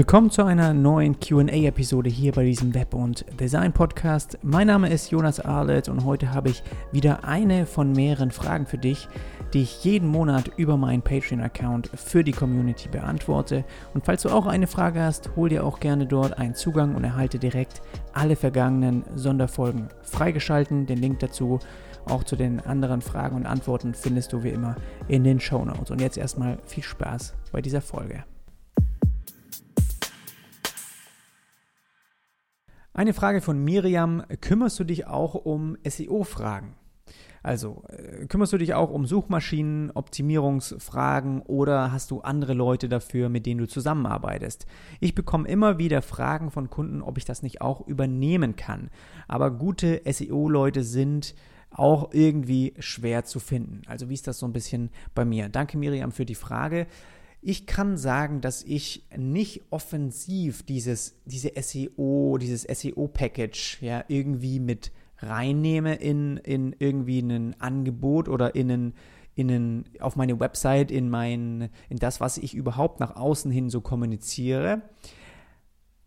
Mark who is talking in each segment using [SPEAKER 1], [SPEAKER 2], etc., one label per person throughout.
[SPEAKER 1] Willkommen zu einer neuen QA-Episode hier bei diesem Web- und Design-Podcast. Mein Name ist Jonas Arlet und heute habe ich wieder eine von mehreren Fragen für dich, die ich jeden Monat über meinen Patreon-Account für die Community beantworte. Und falls du auch eine Frage hast, hol dir auch gerne dort einen Zugang und erhalte direkt alle vergangenen Sonderfolgen freigeschalten. Den Link dazu auch zu den anderen Fragen und Antworten findest du wie immer in den Show Notes. Und jetzt erstmal viel Spaß bei dieser Folge. Eine Frage von Miriam, kümmerst du dich auch um SEO-Fragen? Also, äh, kümmerst du dich auch um Suchmaschinenoptimierungsfragen oder hast du andere Leute dafür, mit denen du zusammenarbeitest? Ich bekomme immer wieder Fragen von Kunden, ob ich das nicht auch übernehmen kann. Aber gute SEO-Leute sind auch irgendwie schwer zu finden. Also wie ist das so ein bisschen bei mir? Danke Miriam für die Frage. Ich kann sagen, dass ich nicht offensiv dieses, diese SEO, dieses SEO-Package ja irgendwie mit reinnehme in, in irgendwie ein Angebot oder in einen in einen, auf meine Website, in mein, in das, was ich überhaupt nach außen hin so kommuniziere.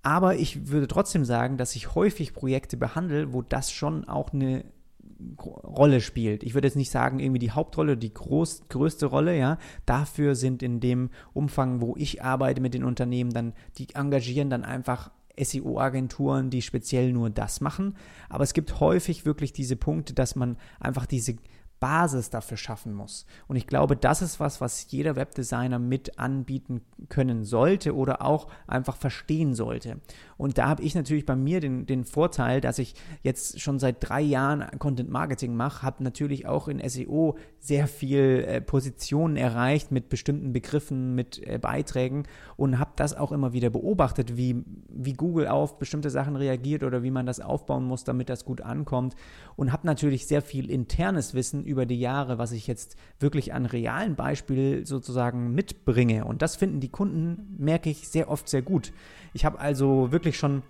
[SPEAKER 1] Aber ich würde trotzdem sagen, dass ich häufig Projekte behandle, wo das schon auch eine Rolle spielt. Ich würde jetzt nicht sagen, irgendwie die Hauptrolle, die groß, größte Rolle, ja. Dafür sind in dem Umfang, wo ich arbeite mit den Unternehmen, dann, die engagieren dann einfach SEO-Agenturen, die speziell nur das machen. Aber es gibt häufig wirklich diese Punkte, dass man einfach diese Basis dafür schaffen muss. Und ich glaube, das ist was, was jeder Webdesigner mit anbieten können sollte oder auch einfach verstehen sollte. Und da habe ich natürlich bei mir den, den Vorteil, dass ich jetzt schon seit drei Jahren Content Marketing mache, habe natürlich auch in SEO sehr viel äh, Positionen erreicht mit bestimmten Begriffen, mit äh, Beiträgen und habe das auch immer wieder beobachtet, wie, wie Google auf bestimmte Sachen reagiert oder wie man das aufbauen muss, damit das gut ankommt. Und habe natürlich sehr viel internes Wissen über die Jahre, was ich jetzt wirklich an realen Beispielen sozusagen mitbringe. Und das finden die Kunden, merke ich, sehr oft sehr gut. Ich habe also wirklich schon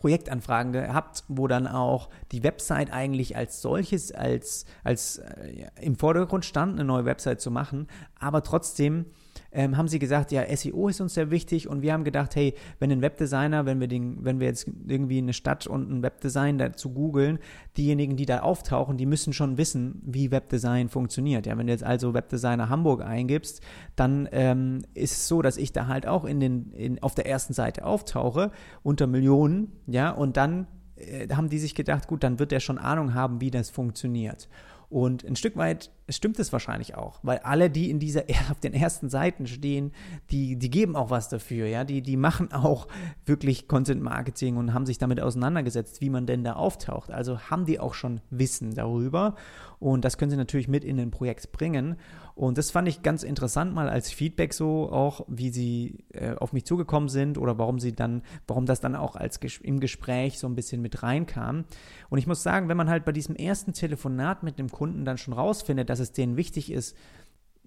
[SPEAKER 1] Projektanfragen gehabt, wo dann auch die Website eigentlich als solches, als, als äh, im Vordergrund stand, eine neue Website zu machen, aber trotzdem ähm, haben sie gesagt, ja, SEO ist uns sehr wichtig und wir haben gedacht, hey, wenn ein Webdesigner, wenn wir, den, wenn wir jetzt irgendwie eine Stadt und ein Webdesign dazu googeln, diejenigen, die da auftauchen, die müssen schon wissen, wie Webdesign funktioniert. Ja, wenn du jetzt also Webdesigner Hamburg eingibst, dann ähm, ist es so, dass ich da halt auch in den, in, auf der ersten Seite auftauche, unter Millionen, ja, und dann äh, haben die sich gedacht, gut, dann wird er schon Ahnung haben, wie das funktioniert. Und ein Stück weit stimmt es wahrscheinlich auch, weil alle, die in dieser auf den ersten Seiten stehen, die, die geben auch was dafür, ja, die, die machen auch wirklich Content Marketing und haben sich damit auseinandergesetzt, wie man denn da auftaucht. Also haben die auch schon Wissen darüber und das können sie natürlich mit in ein Projekt bringen. Und das fand ich ganz interessant mal als Feedback so auch, wie sie äh, auf mich zugekommen sind oder warum sie dann, warum das dann auch als im Gespräch so ein bisschen mit reinkam. Und ich muss sagen, wenn man halt bei diesem ersten Telefonat mit dem Kunden dann schon rausfindet, dass es denen wichtig ist,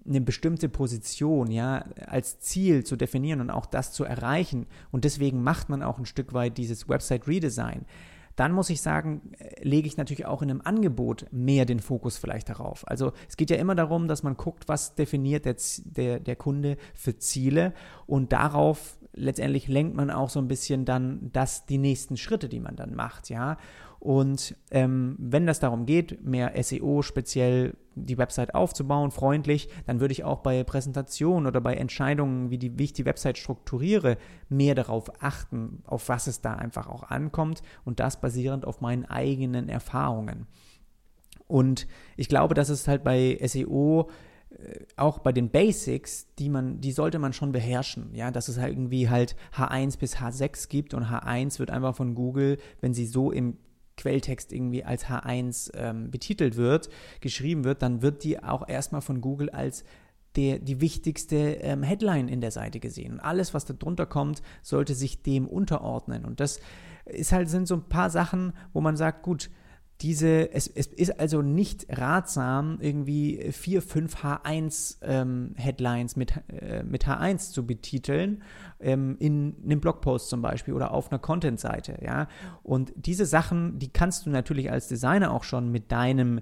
[SPEAKER 1] eine bestimmte Position ja als Ziel zu definieren und auch das zu erreichen und deswegen macht man auch ein Stück weit dieses Website Redesign dann muss ich sagen, äh, lege ich natürlich auch in einem Angebot mehr den Fokus vielleicht darauf. Also es geht ja immer darum, dass man guckt, was definiert der, der, der Kunde für Ziele und darauf letztendlich lenkt man auch so ein bisschen dann das, die nächsten Schritte, die man dann macht, ja. Und ähm, wenn das darum geht, mehr SEO speziell die Website aufzubauen, freundlich, dann würde ich auch bei Präsentationen oder bei Entscheidungen, wie, die, wie ich die Website strukturiere, mehr darauf achten, auf was es da einfach auch ankommt und das basierend auf meinen eigenen Erfahrungen. Und ich glaube, dass es halt bei SEO äh, auch bei den Basics, die man, die sollte man schon beherrschen, ja, dass es halt irgendwie halt H1 bis H6 gibt und H1 wird einfach von Google, wenn sie so im Quelltext irgendwie als H1 ähm, betitelt wird, geschrieben wird, dann wird die auch erstmal von Google als der, die wichtigste ähm, Headline in der Seite gesehen. Und alles, was da drunter kommt, sollte sich dem unterordnen. Und das ist halt, sind so ein paar Sachen, wo man sagt, gut, diese, es, es ist also nicht ratsam, irgendwie vier, fünf H1-Headlines ähm, mit, äh, mit H1 zu betiteln, ähm, in einem Blogpost zum Beispiel oder auf einer Content-Seite, ja. Und diese Sachen, die kannst du natürlich als Designer auch schon mit deinem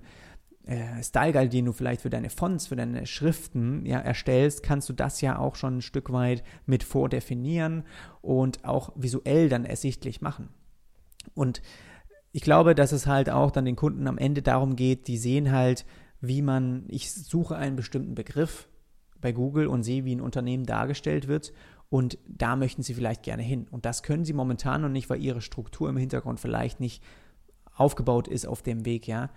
[SPEAKER 1] äh, Style Guide, den du vielleicht für deine Fonts, für deine Schriften ja, erstellst, kannst du das ja auch schon ein Stück weit mit vordefinieren und auch visuell dann ersichtlich machen. Und ich glaube, dass es halt auch dann den Kunden am Ende darum geht, die sehen halt, wie man, ich suche einen bestimmten Begriff bei Google und sehe, wie ein Unternehmen dargestellt wird und da möchten sie vielleicht gerne hin. Und das können sie momentan noch nicht, weil ihre Struktur im Hintergrund vielleicht nicht aufgebaut ist auf dem Weg, ja.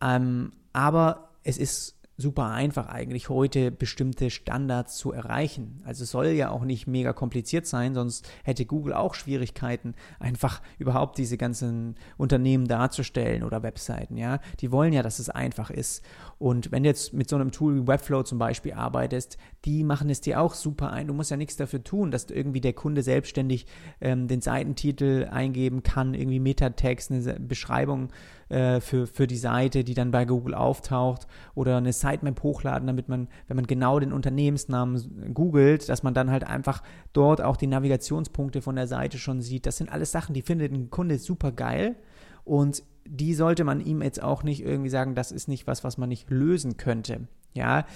[SPEAKER 1] Ähm, aber es ist super einfach eigentlich heute bestimmte Standards zu erreichen. Also soll ja auch nicht mega kompliziert sein, sonst hätte Google auch Schwierigkeiten, einfach überhaupt diese ganzen Unternehmen darzustellen oder Webseiten, ja. Die wollen ja, dass es einfach ist. Und wenn du jetzt mit so einem Tool wie Webflow zum Beispiel arbeitest, die machen es dir auch super ein. Du musst ja nichts dafür tun, dass irgendwie der Kunde selbstständig ähm, den Seitentitel eingeben kann, irgendwie Metatext, eine Beschreibung äh, für, für die Seite, die dann bei Google auftaucht oder eine Sitemap hochladen, damit man, wenn man genau den Unternehmensnamen googelt, dass man dann halt einfach dort auch die Navigationspunkte von der Seite schon sieht. Das sind alles Sachen, die findet ein Kunde super geil und die sollte man ihm jetzt auch nicht irgendwie sagen, das ist nicht was, was man nicht lösen könnte. Ja,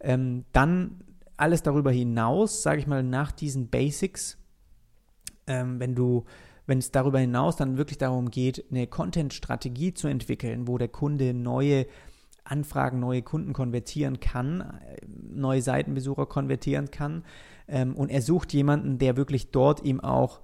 [SPEAKER 1] ähm, dann alles darüber hinaus, sage ich mal, nach diesen Basics, ähm, wenn du wenn es darüber hinaus dann wirklich darum geht, eine Content-Strategie zu entwickeln, wo der Kunde neue Anfragen, neue Kunden konvertieren kann, neue Seitenbesucher konvertieren kann ähm, und er sucht jemanden, der wirklich dort ihm auch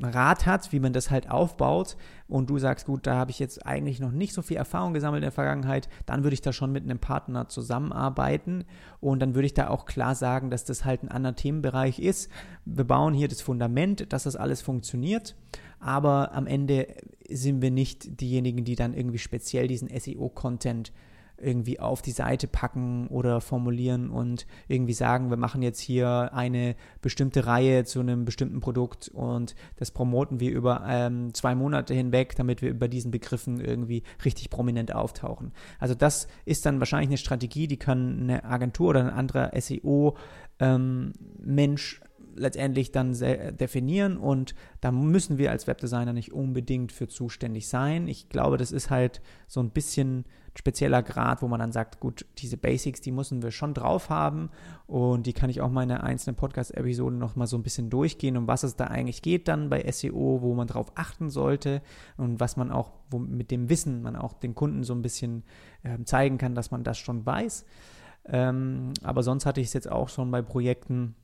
[SPEAKER 1] Rat hat, wie man das halt aufbaut und du sagst, gut, da habe ich jetzt eigentlich noch nicht so viel Erfahrung gesammelt in der Vergangenheit, dann würde ich da schon mit einem Partner zusammenarbeiten und dann würde ich da auch klar sagen, dass das halt ein anderer Themenbereich ist. Wir bauen hier das Fundament, dass das alles funktioniert, aber am Ende sind wir nicht diejenigen, die dann irgendwie speziell diesen SEO-Content irgendwie auf die Seite packen oder formulieren und irgendwie sagen, wir machen jetzt hier eine bestimmte Reihe zu einem bestimmten Produkt und das promoten wir über ähm, zwei Monate hinweg, damit wir über diesen Begriffen irgendwie richtig prominent auftauchen. Also das ist dann wahrscheinlich eine Strategie, die kann eine Agentur oder ein anderer SEO ähm, Mensch letztendlich dann definieren und da müssen wir als Webdesigner nicht unbedingt für zuständig sein. Ich glaube, das ist halt so ein bisschen spezieller Grad, wo man dann sagt, gut, diese Basics, die müssen wir schon drauf haben und die kann ich auch mal in der einzelnen Podcast-Episode nochmal so ein bisschen durchgehen, um was es da eigentlich geht dann bei SEO, wo man drauf achten sollte und was man auch, wo mit dem Wissen man auch den Kunden so ein bisschen äh, zeigen kann, dass man das schon weiß. Ähm, aber sonst hatte ich es jetzt auch schon bei Projekten,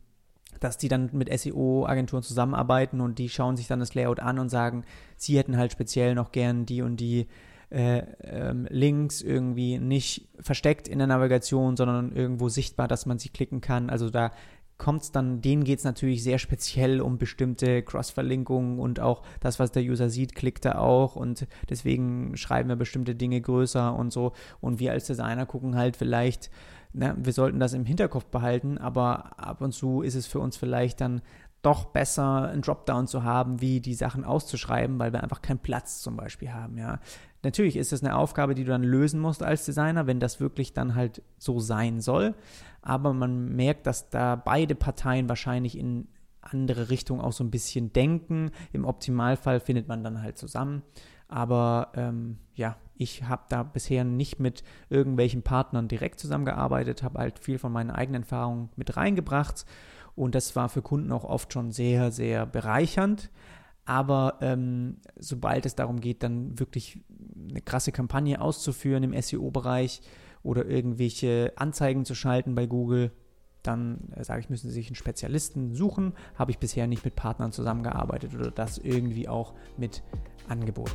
[SPEAKER 1] dass die dann mit SEO-Agenturen zusammenarbeiten und die schauen sich dann das Layout an und sagen, sie hätten halt speziell noch gern die und die äh, ähm, Links irgendwie nicht versteckt in der Navigation, sondern irgendwo sichtbar, dass man sie klicken kann. Also da kommt es dann, denen geht es natürlich sehr speziell um bestimmte Cross-Verlinkungen und auch das, was der User sieht, klickt er auch und deswegen schreiben wir bestimmte Dinge größer und so. Und wir als Designer gucken halt vielleicht, na, wir sollten das im Hinterkopf behalten, aber ab und zu ist es für uns vielleicht dann doch besser, einen Dropdown zu haben, wie die Sachen auszuschreiben, weil wir einfach keinen Platz zum Beispiel haben, ja. Natürlich ist das eine Aufgabe, die du dann lösen musst als Designer, wenn das wirklich dann halt so sein soll. Aber man merkt, dass da beide Parteien wahrscheinlich in andere Richtungen auch so ein bisschen denken. Im Optimalfall findet man dann halt zusammen. Aber ähm, ja, ich habe da bisher nicht mit irgendwelchen Partnern direkt zusammengearbeitet, habe halt viel von meinen eigenen Erfahrungen mit reingebracht. Und das war für Kunden auch oft schon sehr, sehr bereichernd. Aber ähm, sobald es darum geht, dann wirklich eine krasse Kampagne auszuführen im SEO-Bereich oder irgendwelche Anzeigen zu schalten bei Google, dann äh, sage ich, müssen Sie sich einen Spezialisten suchen. Habe ich bisher nicht mit Partnern zusammengearbeitet oder das irgendwie auch mit angeboten.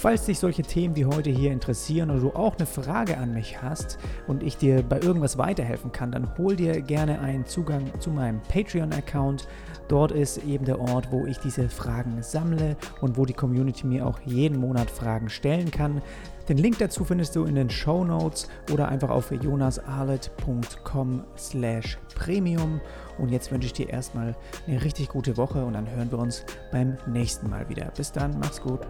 [SPEAKER 1] Falls dich solche Themen wie heute hier interessieren oder du auch eine Frage an mich hast und ich dir bei irgendwas weiterhelfen kann, dann hol dir gerne einen Zugang zu meinem Patreon-Account. Dort ist eben der Ort, wo ich diese Fragen sammle und wo die Community mir auch jeden Monat Fragen stellen kann. Den Link dazu findest du in den Show Notes oder einfach auf jonasarlet.com slash premium. Und jetzt wünsche ich dir erstmal eine richtig gute Woche und dann hören wir uns beim nächsten Mal wieder. Bis dann, mach's gut.